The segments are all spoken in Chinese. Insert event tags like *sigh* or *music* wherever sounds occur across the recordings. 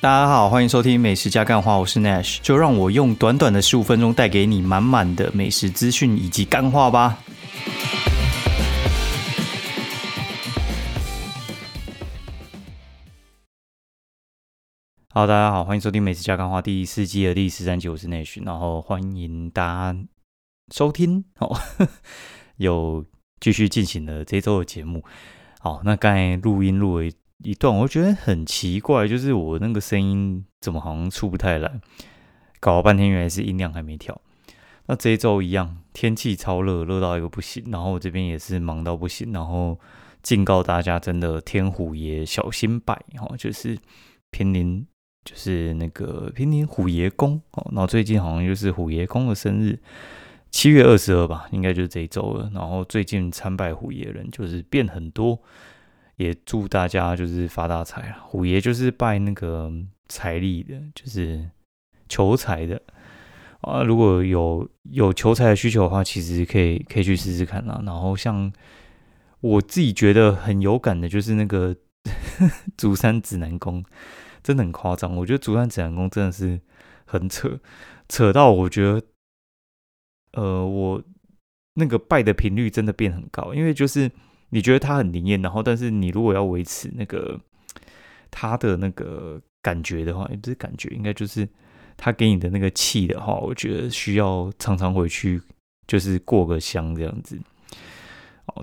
大家好，欢迎收听美食加干话，我是 Nash，就让我用短短的十五分钟带给你满满的美食资讯以及干话吧。好，大家好，欢迎收听美食加干话第四季的第十三集，我是 Nash，然后欢迎大家收听哦，*laughs* 有继续进行的这周的节目。好，那刚才录音录了一段，我觉得很奇怪，就是我那个声音怎么好像出不太来，搞了半天原来是音量还没调。那这一周一样，天气超热，热到一个不行，然后我这边也是忙到不行，然后警告大家，真的天虎爷小心拜哦，就是濒临就是那个濒临虎爷公哦，然后最近好像就是虎爷公的生日，七月二十二吧，应该就是这一周了。然后最近参拜虎爷人就是变很多，也祝大家就是发大财啊！虎爷就是拜那个财力的，就是求财的啊。如果有有求财的需求的话，其实可以可以去试试看啦。然后像我自己觉得很有感的，就是那个 *laughs* 竹山指南宫。真的很夸张，我觉得竹山指南宫真的是很扯，扯到我觉得，呃，我那个拜的频率真的变很高，因为就是你觉得它很灵验，然后但是你如果要维持那个它的那个感觉的话，也不是感觉，应该就是他给你的那个气的话，我觉得需要常常回去就是过个香这样子。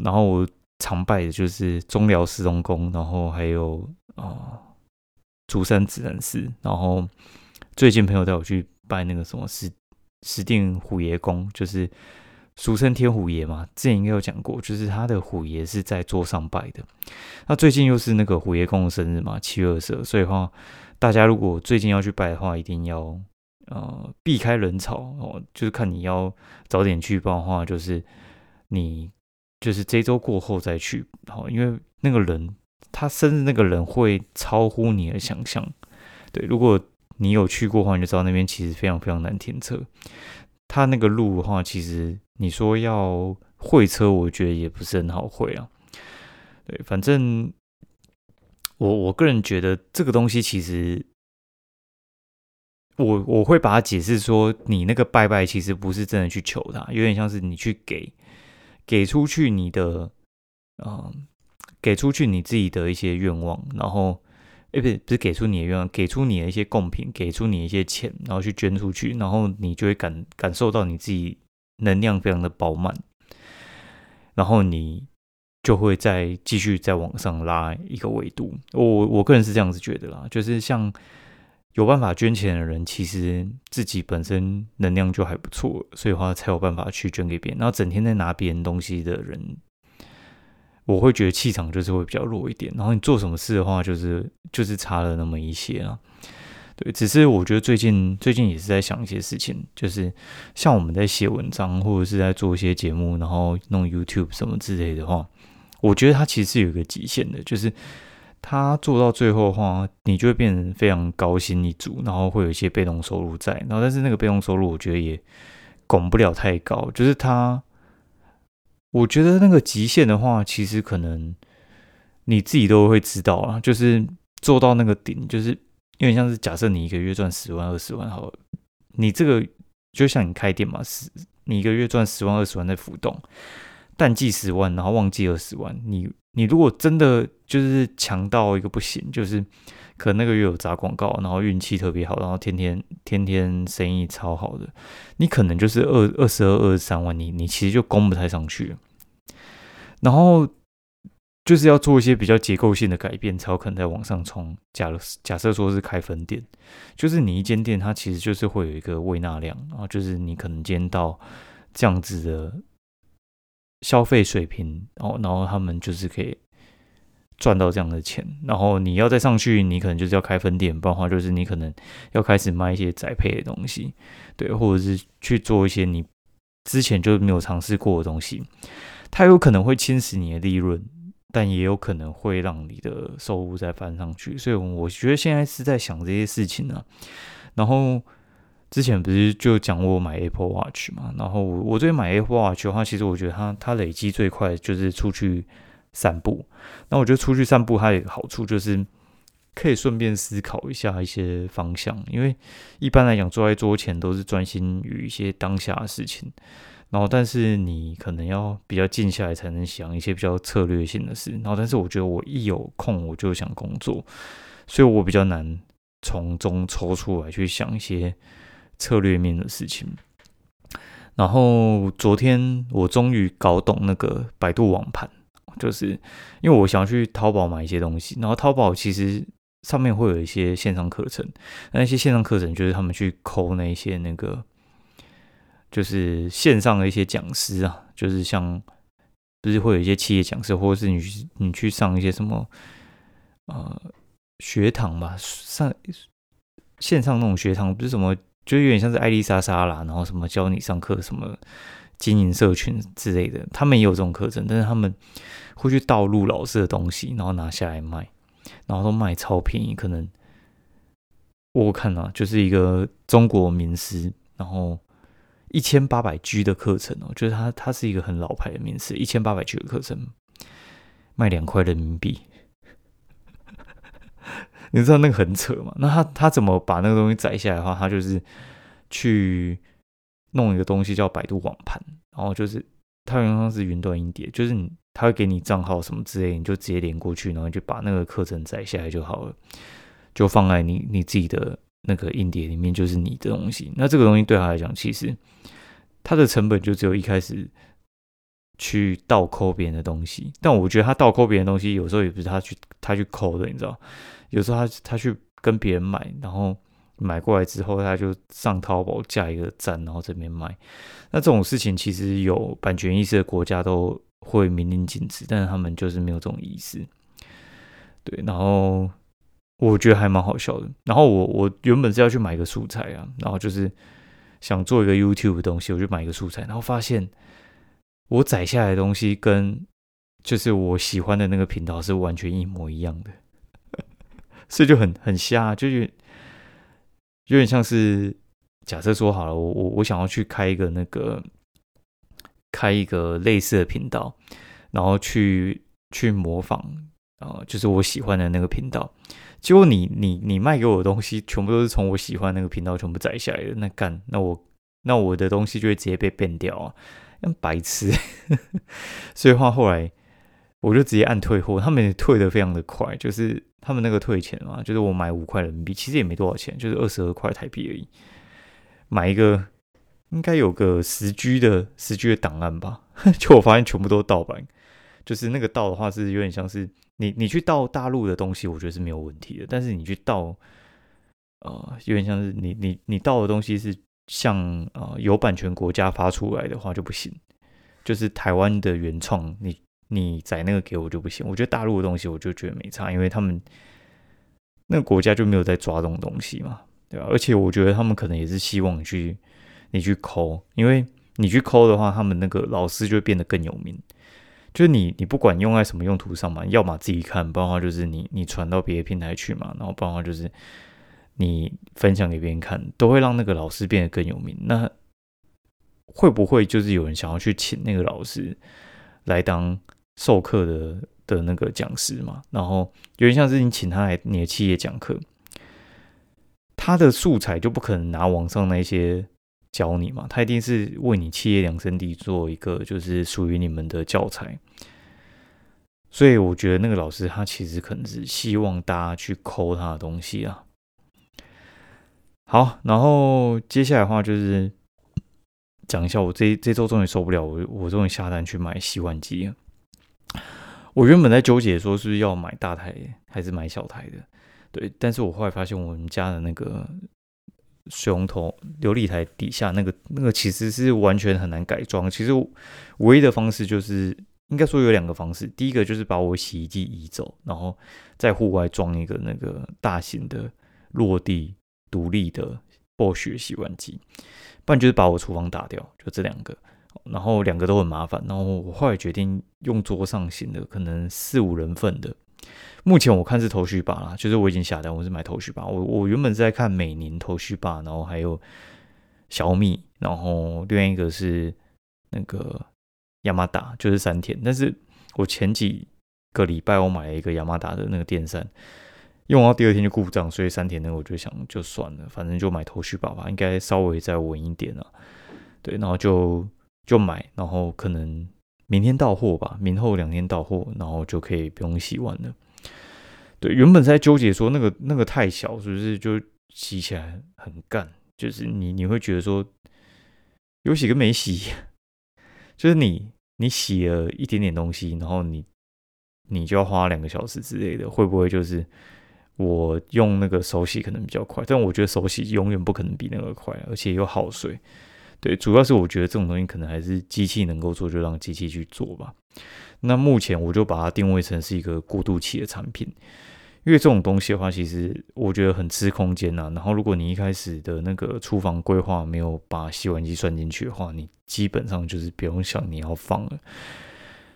然后我常拜的就是中寮石龙宫，然后还有啊。竹山指南寺，然后最近朋友带我去拜那个什么石石定虎爷宫，就是俗称天虎爷嘛。之前应该有讲过，就是他的虎爷是在桌上拜的。那最近又是那个虎爷公的生日嘛，七月二十，所以的话大家如果最近要去拜的话，一定要呃避开人潮哦，就是看你要早点去拜的话，就是你就是这周过后再去，好，因为那个人。他生日那个人会超乎你的想象，对，如果你有去过的话，你就知道那边其实非常非常难停车。他那个路的话，其实你说要会车，我觉得也不是很好会啊。对，反正我我个人觉得这个东西其实，我我会把它解释说，你那个拜拜其实不是真的去求他，有点像是你去给给出去你的，嗯。给出去你自己的一些愿望，然后，哎，不是不是给出你的愿望，给出你的一些贡品，给出你一些钱，然后去捐出去，然后你就会感感受到你自己能量非常的饱满，然后你就会再继续再往上拉一个维度。我我个人是这样子觉得啦，就是像有办法捐钱的人，其实自己本身能量就还不错，所以话才有办法去捐给别人。然后整天在拿别人东西的人。我会觉得气场就是会比较弱一点，然后你做什么事的话，就是就是差了那么一些啊。对，只是我觉得最近最近也是在想一些事情，就是像我们在写文章或者是在做一些节目，然后弄 YouTube 什么之类的话，我觉得它其实是有一个极限的，就是它做到最后的话，你就会变成非常高薪一族，然后会有一些被动收入在，然后但是那个被动收入我觉得也拱不了太高，就是它。我觉得那个极限的话，其实可能你自己都会知道啊，就是做到那个顶，就是因为像是假设你一个月赚十万、二十万，好，你这个就像你开店嘛，十你一个月赚十万、二十万在浮动，淡季十万，然后旺季二十万，你你如果真的就是强到一个不行，就是可能那个月有砸广告，然后运气特别好，然后天天天天生意超好的，你可能就是二二十二、二十三万，你你其实就攻不太上去。然后就是要做一些比较结构性的改变，才有可能在往上冲。假如假设说是开分店，就是你一间店，它其实就是会有一个胃纳量，然后就是你可能今天到这样子的消费水平，然后然后他们就是可以赚到这样的钱。然后你要再上去，你可能就是要开分店，不然的话就是你可能要开始卖一些宅配的东西，对，或者是去做一些你之前就没有尝试过的东西。它有可能会侵蚀你的利润，但也有可能会让你的收入再翻上去。所以我觉得现在是在想这些事情呢。然后之前不是就讲我买 Apple Watch 嘛？然后我我最近买 Apple Watch 的话，其实我觉得它它累积最快就是出去散步。那我觉得出去散步它有个好处就是，可以顺便思考一下一些方向，因为一般来讲坐在桌前都是专心于一些当下的事情，然后但是你可能要比较静下来才能想一些比较策略性的事，然后但是我觉得我一有空我就想工作，所以我比较难从中抽出来去想一些策略面的事情。然后昨天我终于搞懂那个百度网盘，就是因为我想要去淘宝买一些东西，然后淘宝其实。上面会有一些线上课程，那些线上课程就是他们去抠那些那个，就是线上的一些讲师啊，就是像不是会有一些企业讲师，或者是你你去上一些什么呃学堂吧，上线上那种学堂，不是什么，就有点像是艾丽莎莎啦，然后什么教你上课什么经营社群之类的，他们也有这种课程，但是他们会去盗录老师的东西，然后拿下来卖。然后都卖超便宜，可能我看啊，就是一个中国名师，然后一千八百 G 的课程哦，就是他他是一个很老牌的名师，一千八百 G 的课程卖两块人民币，*laughs* 你知道那个很扯吗？那他他怎么把那个东西摘下来的话，他就是去弄一个东西叫百度网盘，然后就是它原像是云端硬碟，就是你。他会给你账号什么之类，你就直接连过去，然后就把那个课程载下来就好了，就放在你你自己的那个硬碟里面，就是你的东西。那这个东西对他来讲，其实它的成本就只有一开始去倒抠别人的东西。但我觉得他倒扣别人东西，有时候也不是他去他去抠的，你知道？有时候他他去跟别人买，然后买过来之后，他就上淘宝架一个站，然后这边卖。那这种事情其实有版权意识的国家都。会明令禁止，但是他们就是没有这种意识。对，然后我觉得还蛮好笑的。然后我我原本是要去买个素材啊，然后就是想做一个 YouTube 的东西，我就买一个素材，然后发现我载下来的东西跟就是我喜欢的那个频道是完全一模一样的，*laughs* 所以就很很瞎，就是有点像是假设说好了，我我我想要去开一个那个。开一个类似的频道，然后去去模仿，啊，就是我喜欢的那个频道。结果你你你卖给我的东西，全部都是从我喜欢那个频道全部摘下来的。那干，那我那我的东西就会直接被变掉啊，那白痴。*laughs* 所以话后来我就直接按退货，他们退的非常的快，就是他们那个退钱嘛，就是我买五块人民币，其实也没多少钱，就是二十二块台币而已，买一个。应该有个十 G 的十 G 的档案吧？*laughs* 就我发现全部都是盗版，就是那个盗的话是有点像是你你去盗大陆的东西，我觉得是没有问题的。但是你去盗，呃，有点像是你你你盗的东西是像呃有版权国家发出来的话就不行，就是台湾的原创，你你载那个给我就不行。我觉得大陆的东西我就觉得没差，因为他们那个国家就没有在抓这种东西嘛，对吧？而且我觉得他们可能也是希望你去。你去抠，因为你去抠的话，他们那个老师就会变得更有名。就是你，你不管用在什么用途上嘛，要么自己看，不然的话就是你，你传到别的平台去嘛，然后不然的话就是你分享给别人看，都会让那个老师变得更有名。那会不会就是有人想要去请那个老师来当授课的的那个讲师嘛？然后有点像是你请他来你的企业讲课，他的素材就不可能拿网上那些。教你嘛，他一定是为你企业量身定做一个，就是属于你们的教材。所以我觉得那个老师他其实可能是希望大家去抠他的东西啊。好，然后接下来的话就是讲一下，我这这周终于受不了，我我终于下单去买洗碗机了。我原本在纠结说是不是要买大台还是买小台的，对，但是我后来发现我们家的那个。水龙头琉璃台底下那个那个其实是完全很难改装。其实唯一的方式就是，应该说有两个方式。第一个就是把我洗衣机移走，然后在户外装一个那个大型的落地独立的暴雪洗碗机，不然就是把我厨房打掉。就这两个，然后两个都很麻烦。然后我后来决定用桌上型的，可能四五人份的。目前我看是头绪吧啦，就是我已经下单，我是买头绪吧。我我原本是在看美宁头绪吧，然后还有小米，然后另外一个是那个亚马达，就是三天。但是我前几个礼拜我买了一个亚马达的那个电扇，用到第二天就故障，所以三田那个我就想就算了，反正就买头绪宝吧，应该稍微再稳一点啊。对，然后就就买，然后可能明天到货吧，明后两天到货，然后就可以不用洗碗了。对，原本在纠结说那个那个太小，是不是就洗起来很干？就是你你会觉得说有洗跟没洗，*laughs* 就是你你洗了一点点东西，然后你你就要花两个小时之类的，会不会就是我用那个手洗可能比较快？但我觉得手洗永远不可能比那个快，而且又耗水。对，主要是我觉得这种东西可能还是机器能够做，就让机器去做吧。那目前我就把它定位成是一个过渡期的产品，因为这种东西的话，其实我觉得很吃空间呐。然后如果你一开始的那个厨房规划没有把洗碗机算进去的话，你基本上就是不用想你要放了。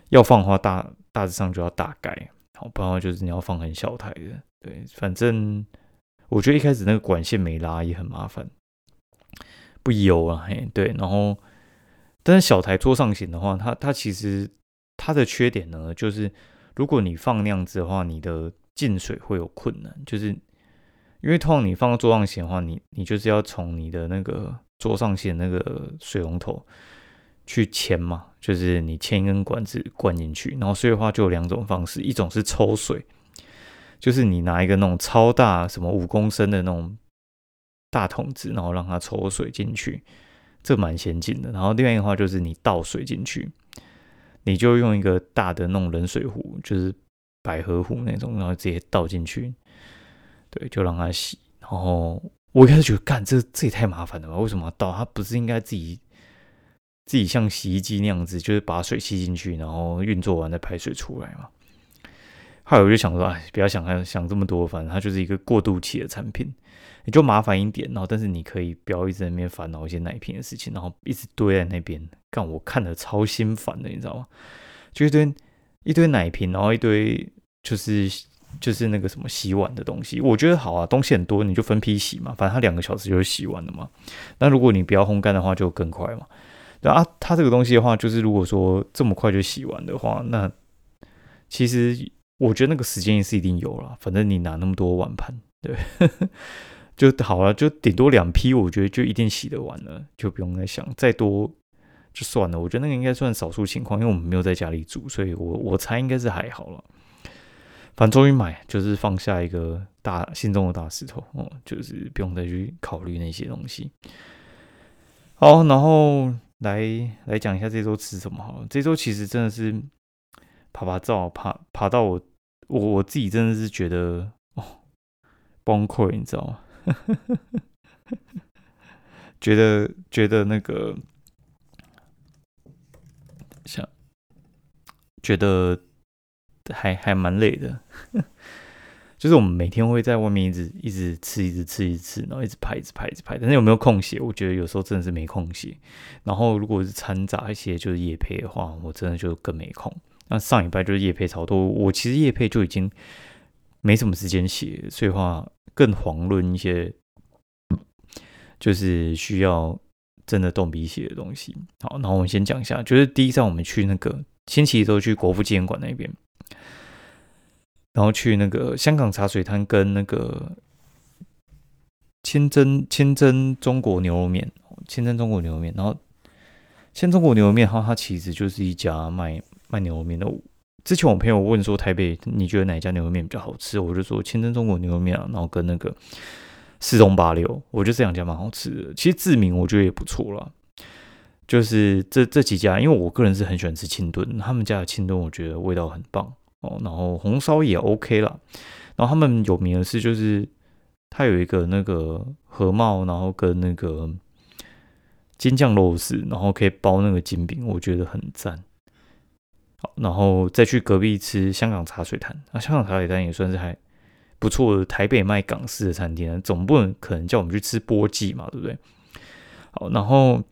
要放的话，大大致上就要大概，好，不然的话就是你要放很小台的。对，反正我觉得一开始那个管线没拉也很麻烦。不油啊，嘿，对，然后，但是小台桌上型的话，它它其实它的缺点呢，就是如果你放那样子的话，你的进水会有困难，就是因为通常你放到桌上型的话，你你就是要从你的那个桌上型那个水龙头去牵嘛，就是你牵一根管子灌进去，然后所以的话就有两种方式，一种是抽水，就是你拿一个那种超大什么五公升的那种。大桶子，然后让它抽水进去，这蛮先进的。然后另外一个话就是你倒水进去，你就用一个大的那种冷水壶，就是百合壶那种，然后直接倒进去，对，就让它洗。然后我一开始觉得，干这这也太麻烦了吧？为什么要倒？它不是应该自己自己像洗衣机那样子，就是把水吸进去，然后运作完再排水出来嘛？后来我就想说，哎，不要想想这么多，反正它就是一个过渡期的产品。你就麻烦一点，然后但是你可以不要一直在那边烦恼一些奶瓶的事情，然后一直堆在那边，干我看的超心烦的，你知道吗？就一堆一堆奶瓶，然后一堆就是就是那个什么洗碗的东西，我觉得好啊，东西很多，你就分批洗嘛，反正它两个小时就洗完了嘛。那如果你不要烘干的话，就更快嘛。对啊，它这个东西的话，就是如果说这么快就洗完的话，那其实我觉得那个时间也是一定有了，反正你拿那么多碗盘，对。就好了，就顶多两批，我觉得就一定洗得完了，就不用再想再多就算了。我觉得那个应该算少数情况，因为我们没有在家里煮，所以我我猜应该是还好了。反正终于买，就是放下一个大心中的大石头哦，就是不用再去考虑那些东西。好，然后来来讲一下这周吃什么好了。这周其实真的是爬爬照，爬爬到我我我自己真的是觉得哦崩溃，你知道吗？*laughs* 觉得觉得那个想觉得还还蛮累的，*laughs* 就是我们每天会在外面一直一直吃，一直吃，一直吃，然后一直拍，一直拍，一直拍。但是有没有空写？我觉得有时候真的是没空写。然后如果是掺杂一些就是夜配的话，我真的就更没空。那上礼拜就是夜配超多，我其实夜配就已经没什么时间写，所以话。更遑论一些，就是需要真的动笔写的东西。好，然后我们先讲一下，就是第一站我们去那个星期一都去国父纪念馆那边，然后去那个香港茶水摊跟那个清真清真中国牛肉面，清真中国牛肉面，然后清真中国牛肉面，它它其实就是一家卖卖牛肉面的。之前我朋友问说台北你觉得哪家牛肉面比较好吃？我就说清真中国牛肉面啊，然后跟那个四中八六，我觉得这两家蛮好吃的。其实志明我觉得也不错啦，就是这这几家，因为我个人是很喜欢吃清炖，他们家的清炖我觉得味道很棒哦。然后红烧也 OK 了，然后他们有名的是就是他有一个那个河茂，然后跟那个金酱肉丝，然后可以包那个金饼，我觉得很赞。好，然后再去隔壁吃香港茶水摊。那香港茶水摊也算是还不错台北卖港式的餐厅，总不能可能叫我们去吃波记嘛，对不对？好，然后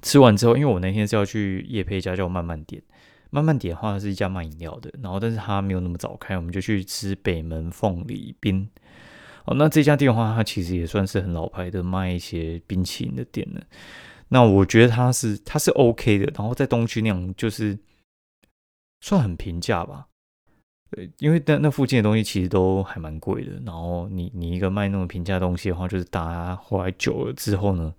吃完之后，因为我那天是要去夜配家叫慢慢点，慢慢点的话是一家卖饮料的，然后但是它没有那么早开，我们就去吃北门凤梨冰。哦，那这家店的话，它其实也算是很老牌的卖一些冰淇淋的店了。那我觉得它是它是 OK 的，然后在东区那样就是。算很平价吧，对，因为那那附近的东西其实都还蛮贵的，然后你你一个卖那种平价东西的话，就是大家后来久了之后呢，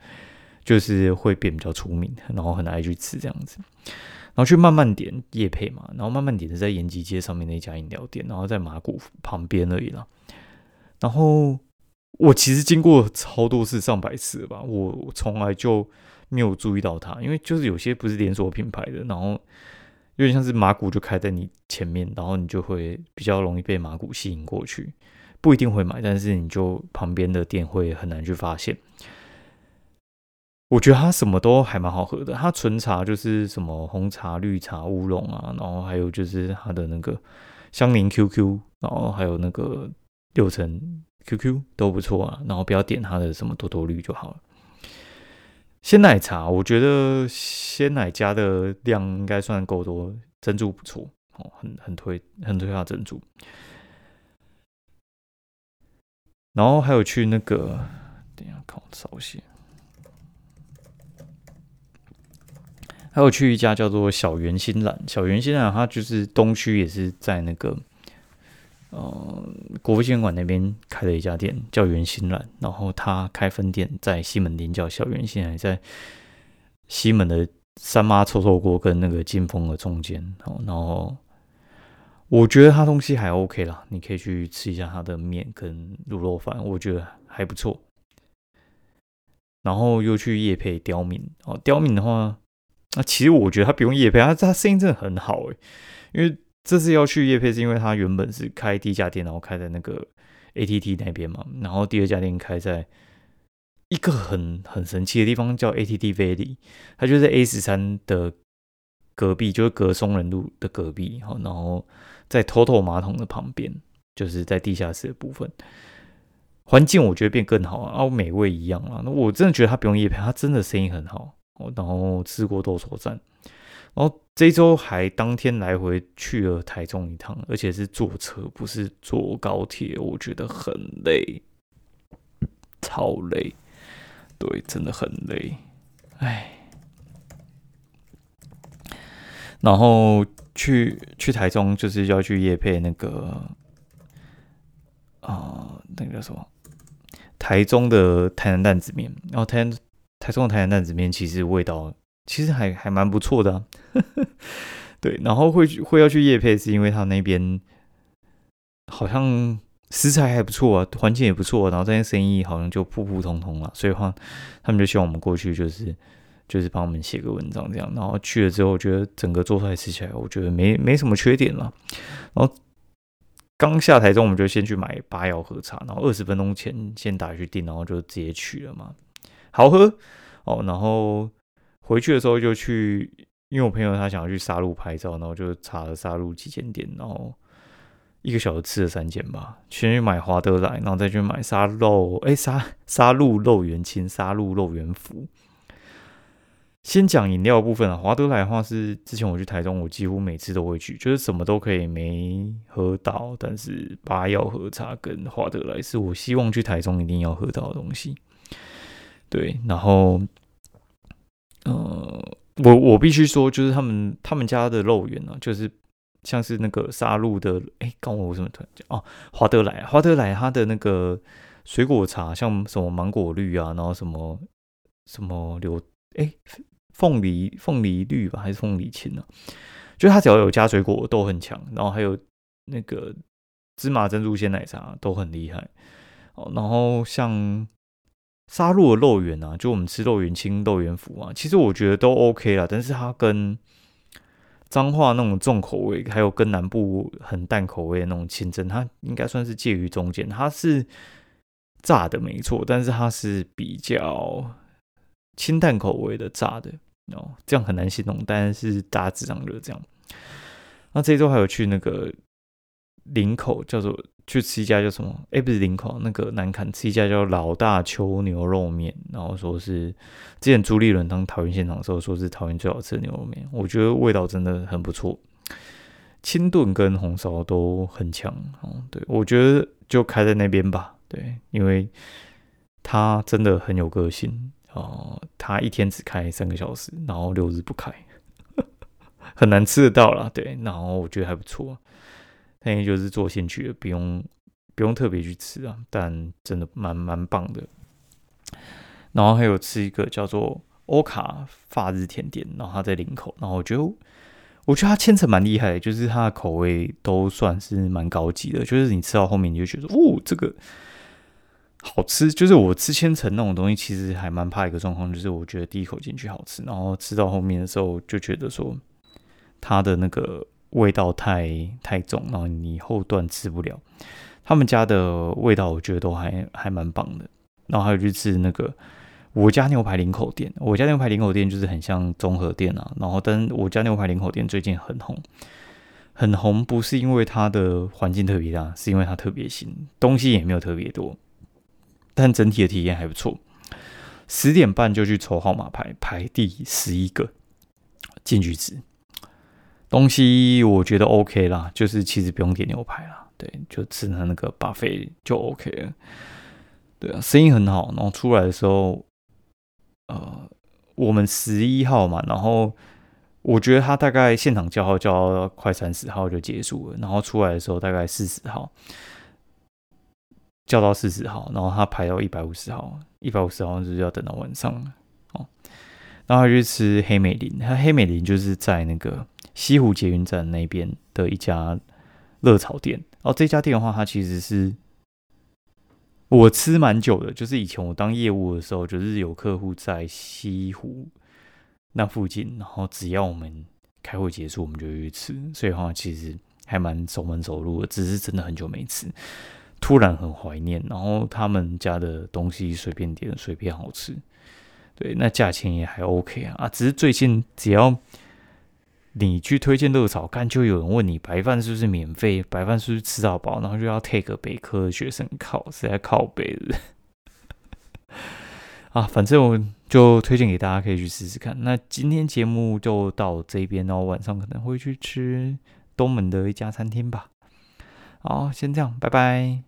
就是会变比较出名，然后很爱去吃这样子，然后去慢慢点夜配嘛，然后慢慢点是在延吉街上面那家饮料店，然后在马古旁边而已啦。然后我其实经过超多次上百次吧，我从来就没有注意到它，因为就是有些不是连锁品牌的，然后。有点像是马古就开在你前面，然后你就会比较容易被马古吸引过去，不一定会买，但是你就旁边的店会很难去发现。我觉得它什么都还蛮好喝的，它纯茶就是什么红茶、绿茶、乌龙啊，然后还有就是它的那个香柠 QQ，然后还有那个六层 QQ 都不错啊，然后不要点它的什么多多绿就好了。鲜奶茶，我觉得鲜奶加的量应该算够多，珍珠不错哦，很很推，很推下珍珠。然后还有去那个，等下看我稍息，还有去一家叫做小圆心兰，小圆心兰它就是东区也是在那个。呃，国父纪念馆那边开了一家店，叫圆心兰。然后他开分店在西门町，叫小圆心兰，在西门的三妈臭臭锅跟那个金峰的中间。哦，然后我觉得他东西还 OK 啦，你可以去吃一下他的面跟卤肉饭，我觉得还不错。然后又去夜配刁敏哦，刁敏的话，那其实我觉得他不用夜配，他他声音真的很好诶，因为。这次要去叶配是因为他原本是开第一家店，然后开在那个 ATT 那边嘛，然后第二家店开在一个很很神奇的地方，叫 ATT Valley，它就在 A 十三的隔壁，就是隔松仁路的隔壁，然后在 TOTO 马桶的旁边，就是在地下室的部分，环境我觉得变更好啊，然美味一样啊，那我真的觉得他不用叶配，他真的生意很好，然后吃过多少站。然后这周还当天来回去了台中一趟，而且是坐车，不是坐高铁，我觉得很累，超累，对，真的很累，唉。然后去去台中就是要去夜配那个啊，那个叫什么？台中的台南担子面，然后台台中的台南担子面其实味道。其实还还蛮不错的，*laughs* 对，然后会会要去夜配，是因为他那边好像食材还不错啊，环境也不错，然后这边生意好像就普普通通了，所以话他们就希望我们过去，就是就是帮我们写个文章这样，然后去了之后，觉得整个做出来吃起来，我觉得没没什么缺点了。然后刚下台中，我们就先去买八药喝茶，然后二十分钟前先打去订，然后就直接去了嘛，好喝哦，然后。回去的时候就去，因为我朋友他想要去沙鹿拍照，然后就查了沙鹿旗舰店，然后一个小时吃了三间吧。先去买华德来，然后再去买沙肉，哎沙沙鹿肉圆青、沙鹿肉圆福。先讲饮料部分啊，华德来的话是之前我去台中，我几乎每次都会去，就是什么都可以没喝到，但是八药喝茶跟华德来是我希望去台中一定要喝到的东西。对，然后。呃，我我必须说，就是他们他们家的肉圆啊，就是像是那个沙鹿的，哎，刚我为什么突然讲哦，华德莱，华德莱它的那个水果茶，像什么芒果绿啊，然后什么什么柳，哎，凤梨凤梨绿吧，还是凤梨青呢？就它只要有加水果都很强，然后还有那个芝麻珍珠鲜奶茶都很厉害哦，然后像。沙鹿的肉圆啊，就我们吃肉圆清、肉圆福啊，其实我觉得都 OK 啦。但是它跟彰化那种重口味，还有跟南部很淡口味的那种清蒸，它应该算是介于中间。它是炸的没错，但是它是比较清淡口味的炸的哦，这样很难形容，但是大致上就是这样。那这周还有去那个林口，叫做。去吃一家叫什么？哎，不是林口那个南坎，吃一家叫老大秋牛肉面，然后说是之前朱立伦当桃园现场的时候，说是桃园最好吃的牛肉面，我觉得味道真的很不错，清炖跟红烧都很强哦。对，我觉得就开在那边吧，对，因为他真的很有个性哦，他一天只开三个小时，然后六日不开，*laughs* 很难吃得到啦。对，然后我觉得还不错。那也就是做兴趣的，不用不用特别去吃啊，但真的蛮蛮棒的。然后还有吃一个叫做欧卡发日甜点，然后它在林口，然后我觉得我觉得它千层蛮厉害，就是它的口味都算是蛮高级的，就是你吃到后面你就觉得哦，这个好吃。就是我吃千层那种东西，其实还蛮怕一个状况，就是我觉得第一口进去好吃，然后吃到后面的时候就觉得说它的那个味道太太重，然后你后段吃不了。他们家的味道我觉得都还还蛮棒的。然后还有就是那个我家牛排林口店，我家牛排林口店就是很像综合店啊。然后，但我家牛排林口店最近很红，很红不是因为它的环境特别大，是因为它特别新，东西也没有特别多，但整体的体验还不错。十点半就去抽号码牌，排第十一个进去吃东西，我觉得 OK 啦，就是其实不用点牛排啦，对，就吃它那个 buffet 就 OK 了。对啊，生意很好。然后出来的时候，呃，我们十一号嘛，然后我觉得他大概现场叫号叫到快三十号就结束了。然后出来的时候大概四十号，叫到四十号，然后他排到一百五十号，一百五十号就是要等到晚上了。哦，然后他去吃黑美林，他黑美林就是在那个西湖捷运站那边的一家热炒店。然后这家店的话，它其实是。我吃蛮久的，就是以前我当业务的时候，就是有客户在西湖那附近，然后只要我们开会结束，我们就去吃，所以的话其实还蛮熟门熟路的。只是真的很久没吃，突然很怀念。然后他们家的东西随便点，随便好吃，对，那价钱也还 OK 啊啊！只是最近只要。你去推荐热炒，干就有人问你白饭是不是免费，白饭是不是吃到饱，然后就要 take 北科学生靠，实在靠北的。*laughs* 啊，反正我就推荐给大家，可以去试试看。那今天节目就到这边，然后晚上可能会去吃东门的一家餐厅吧。好，先这样，拜拜。